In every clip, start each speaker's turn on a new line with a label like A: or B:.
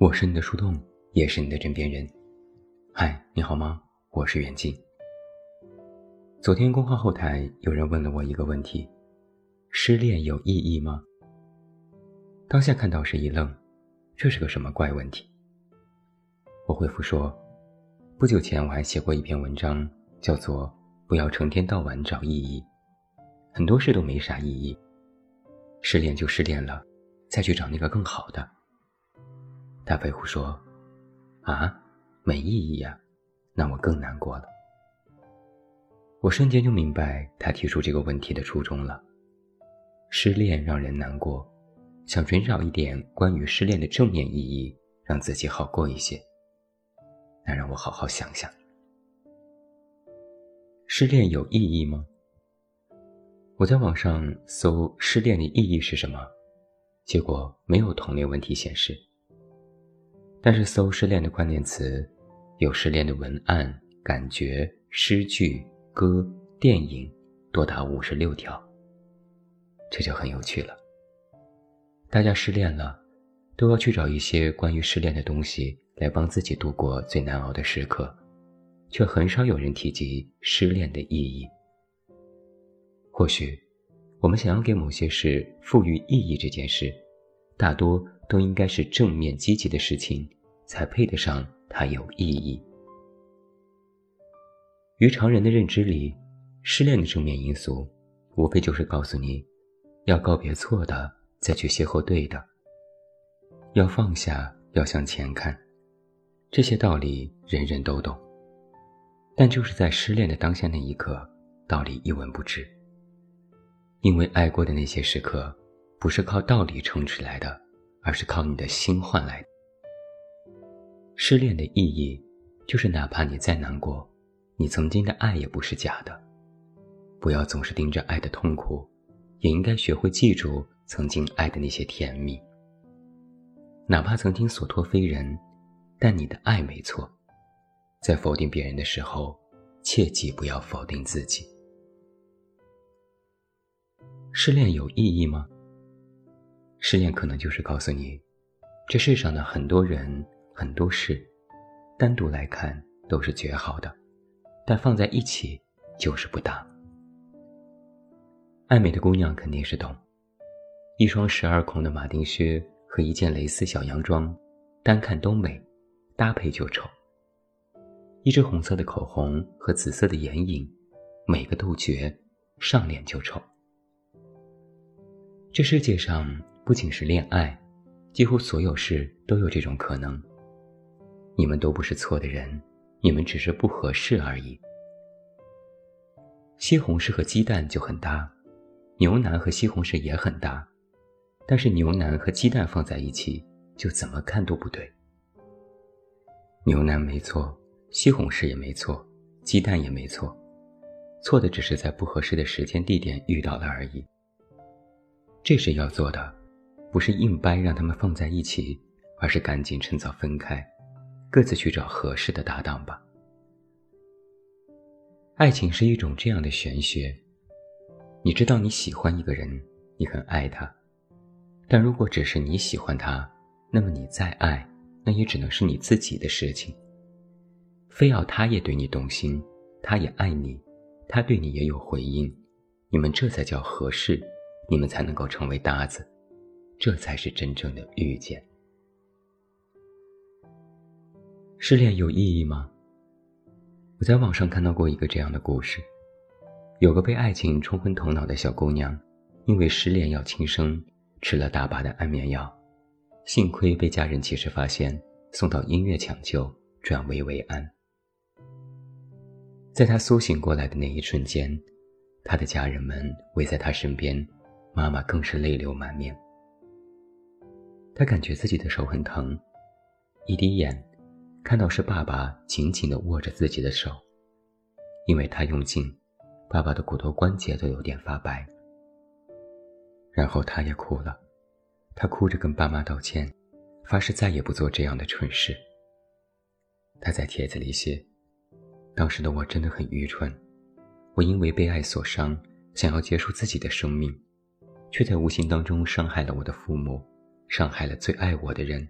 A: 我是你的树洞，也是你的枕边人。嗨，你好吗？我是远近。昨天公号后台有人问了我一个问题：失恋有意义吗？当下看到是一愣，这是个什么怪问题？我回复说，不久前我还写过一篇文章，叫做《不要成天到晚找意义》，很多事都没啥意义，失恋就失恋了，再去找那个更好的。他回复说：“啊，没意义呀，那我更难过了。”我瞬间就明白他提出这个问题的初衷了。失恋让人难过，想寻找一点关于失恋的正面意义，让自己好过一些。那让我好好想想，失恋有意义吗？我在网上搜“失恋的意义是什么”，结果没有同类问题显示。但是搜失恋的关键词，有失恋的文案、感觉、诗句、歌、电影，多达五十六条。这就很有趣了。大家失恋了，都要去找一些关于失恋的东西来帮自己度过最难熬的时刻，却很少有人提及失恋的意义。或许，我们想要给某些事赋予意义这件事，大多。都应该是正面积极的事情，才配得上它有意义。于常人的认知里，失恋的正面因素，无非就是告诉你，要告别错的，再去邂逅对的；要放下，要向前看。这些道理人人都懂，但就是在失恋的当下那一刻，道理一文不值。因为爱过的那些时刻，不是靠道理撑起来的。而是靠你的心换来的。失恋的意义，就是哪怕你再难过，你曾经的爱也不是假的。不要总是盯着爱的痛苦，也应该学会记住曾经爱的那些甜蜜。哪怕曾经所托非人，但你的爱没错。在否定别人的时候，切记不要否定自己。失恋有意义吗？失恋可能就是告诉你，这世上的很多人、很多事，单独来看都是绝好的，但放在一起就是不搭。爱美的姑娘肯定是懂，一双十二孔的马丁靴和一件蕾丝小洋装，单看都美，搭配就丑。一支红色的口红和紫色的眼影，每个都绝，上脸就丑。这世界上。不仅是恋爱，几乎所有事都有这种可能。你们都不是错的人，你们只是不合适而已。西红柿和鸡蛋就很搭，牛腩和西红柿也很搭，但是牛腩和鸡蛋放在一起，就怎么看都不对。牛腩没错，西红柿也没错，鸡蛋也没错，错的只是在不合适的时间地点遇到了而已。这是要做的。不是硬掰让他们放在一起，而是赶紧趁早分开，各自去找合适的搭档吧。爱情是一种这样的玄学，你知道你喜欢一个人，你很爱他，但如果只是你喜欢他，那么你再爱，那也只能是你自己的事情。非要他也对你动心，他也爱你，他对你也有回应，你们这才叫合适，你们才能够成为搭子。这才是真正的遇见。失恋有意义吗？我在网上看到过一个这样的故事：有个被爱情冲昏头脑的小姑娘，因为失恋要轻生，吃了大把的安眠药，幸亏被家人及时发现，送到医院抢救，转危为安。在她苏醒过来的那一瞬间，她的家人们围在她身边，妈妈更是泪流满面。他感觉自己的手很疼，一滴眼，看到是爸爸紧紧地握着自己的手，因为他用劲，爸爸的骨头关节都有点发白。然后他也哭了，他哭着跟爸妈道歉，发誓再也不做这样的蠢事。他在帖子里写：“当时的我真的很愚蠢，我因为被爱所伤，想要结束自己的生命，却在无形当中伤害了我的父母。”伤害了最爱我的人，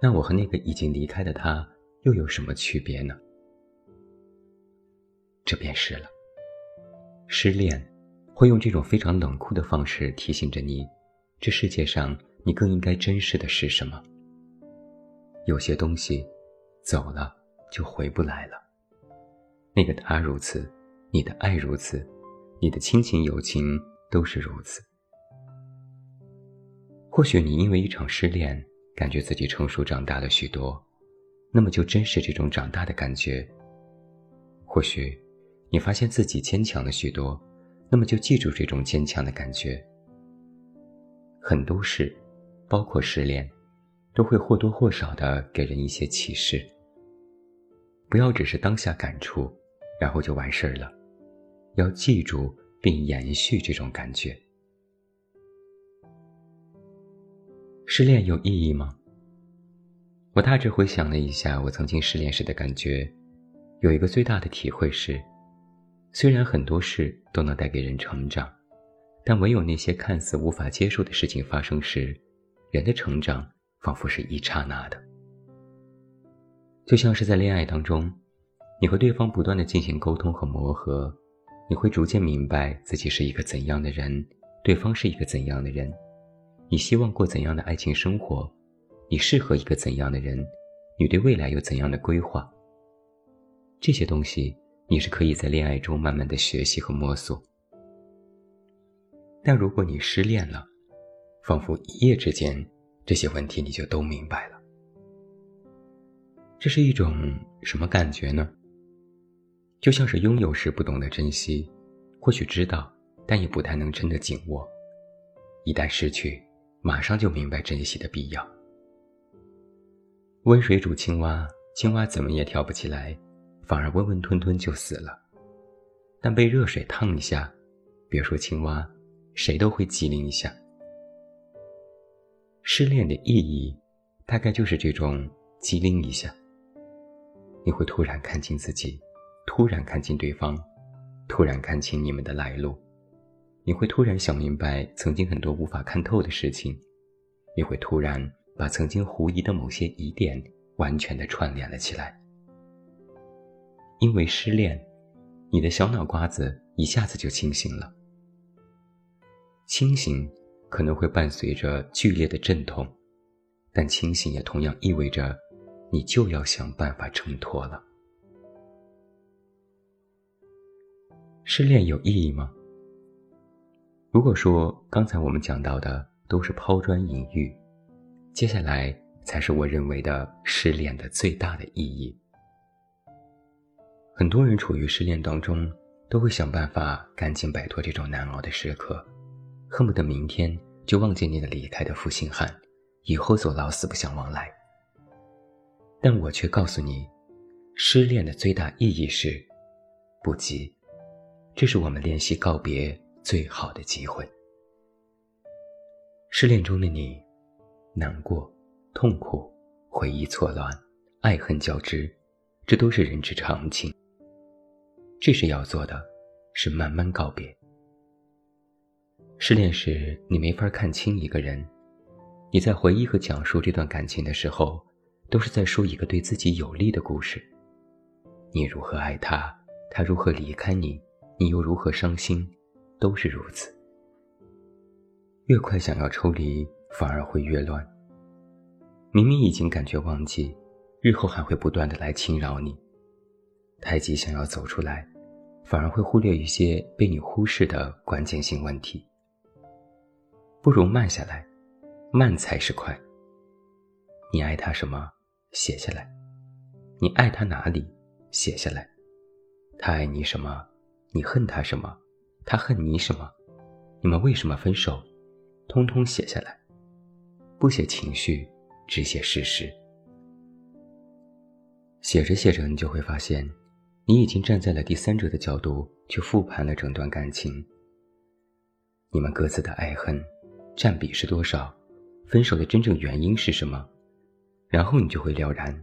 A: 那我和那个已经离开的他又有什么区别呢？这便是了。失恋，会用这种非常冷酷的方式提醒着你，这世界上你更应该珍视的是什么。有些东西，走了就回不来了。那个他如此，你的爱如此，你的亲情友情都是如此。或许你因为一场失恋，感觉自己成熟长大了许多，那么就珍视这种长大的感觉。或许。你发现自己坚强了许多，那么就记住这种坚强的感觉。很多事，包括失恋，都会或多或少的给人一些启示。不要只是当下感触，然后就完事儿了，要记住并延续这种感觉。失恋有意义吗？我大致回想了一下我曾经失恋时的感觉，有一个最大的体会是。虽然很多事都能带给人成长，但唯有那些看似无法接受的事情发生时，人的成长仿佛是一刹那的。就像是在恋爱当中，你和对方不断的进行沟通和磨合，你会逐渐明白自己是一个怎样的人，对方是一个怎样的人，你希望过怎样的爱情生活，你适合一个怎样的人，你对未来有怎样的规划。这些东西。你是可以在恋爱中慢慢的学习和摸索，但如果你失恋了，仿佛一夜之间这些问题你就都明白了。这是一种什么感觉呢？就像是拥有时不懂得珍惜，或许知道，但也不太能真的紧握。一旦失去，马上就明白珍惜的必要。温水煮青蛙，青蛙怎么也跳不起来。反而温温吞吞就死了，但被热水烫一下，别说青蛙，谁都会机灵一下。失恋的意义，大概就是这种机灵一下。你会突然看清自己，突然看清对方，突然看清你们的来路，你会突然想明白曾经很多无法看透的事情，你会突然把曾经狐疑的某些疑点完全的串联了起来。因为失恋，你的小脑瓜子一下子就清醒了。清醒可能会伴随着剧烈的阵痛，但清醒也同样意味着，你就要想办法挣脱了。失恋有意义吗？如果说刚才我们讲到的都是抛砖引玉，接下来才是我认为的失恋的最大的意义。很多人处于失恋当中，都会想办法赶紧摆脱这种难熬的时刻，恨不得明天就忘记你的离开的负心汉，以后走老死不相往来。但我却告诉你，失恋的最大意义是，不急，这是我们练习告别最好的机会。失恋中的你，难过、痛苦、回忆错乱、爱恨交织，这都是人之常情。这时要做的，是慢慢告别。失恋时，你没法看清一个人，你在回忆和讲述这段感情的时候，都是在说一个对自己有利的故事。你如何爱他，他如何离开你，你又如何伤心，都是如此。越快想要抽离，反而会越乱。明明已经感觉忘记，日后还会不断的来侵扰你。太急想要走出来。反而会忽略一些被你忽视的关键性问题。不如慢下来，慢才是快。你爱他什么？写下来。你爱他哪里？写下来。他爱你什么？你恨他什么？他恨你什么？你们为什么分手？通通写下来。不写情绪，只写事实。写着写着，你就会发现。你已经站在了第三者的角度去复盘了整段感情，你们各自的爱恨占比是多少，分手的真正原因是什么，然后你就会了然，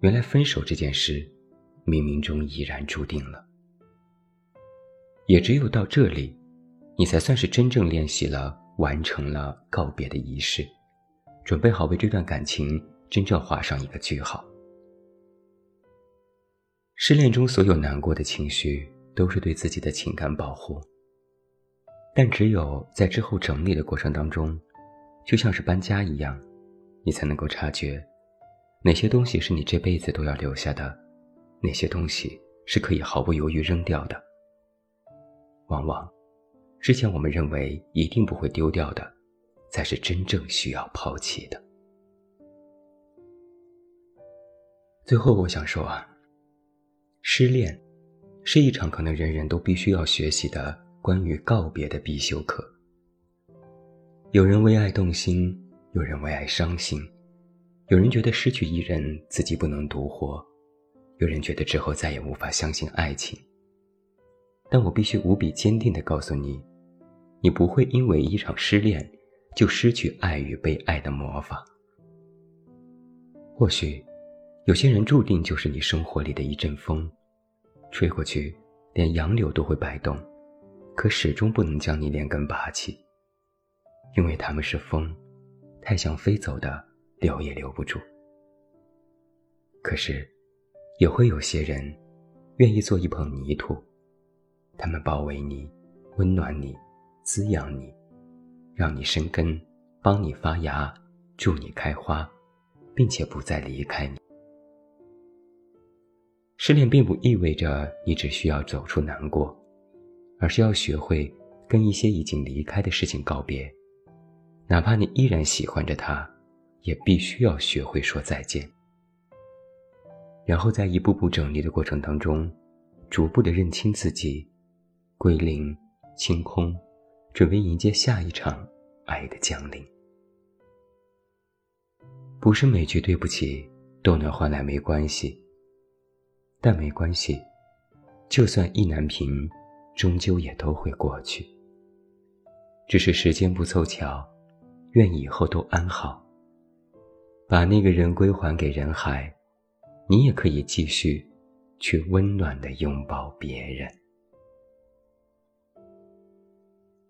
A: 原来分手这件事，冥冥中已然注定了。也只有到这里，你才算是真正练习了，完成了告别的仪式，准备好为这段感情真正画上一个句号。失恋中所有难过的情绪，都是对自己的情感保护。但只有在之后整理的过程当中，就像是搬家一样，你才能够察觉，哪些东西是你这辈子都要留下的，哪些东西是可以毫不犹豫扔掉的。往往，之前我们认为一定不会丢掉的，才是真正需要抛弃的。最后，我想说啊，失恋，是一场可能人人都必须要学习的。关于告别的必修课。有人为爱动心，有人为爱伤心，有人觉得失去一人自己不能独活，有人觉得之后再也无法相信爱情。但我必须无比坚定地告诉你，你不会因为一场失恋就失去爱与被爱的魔法。或许，有些人注定就是你生活里的一阵风，吹过去，连杨柳都会摆动。可始终不能将你连根拔起，因为他们是风，太想飞走的，留也留不住。可是，也会有些人，愿意做一捧泥土，他们包围你，温暖你，滋养你，让你生根，帮你发芽，助你开花，并且不再离开你。失恋并不意味着你只需要走出难过。而是要学会跟一些已经离开的事情告别，哪怕你依然喜欢着他，也必须要学会说再见。然后在一步步整理的过程当中，逐步的认清自己，归零、清空，准备迎接下一场爱的降临。不是每句对不起都能换来没关系，但没关系，就算意难平。终究也都会过去，只是时间不凑巧，愿以后都安好。把那个人归还给人海，你也可以继续去温暖的拥抱别人。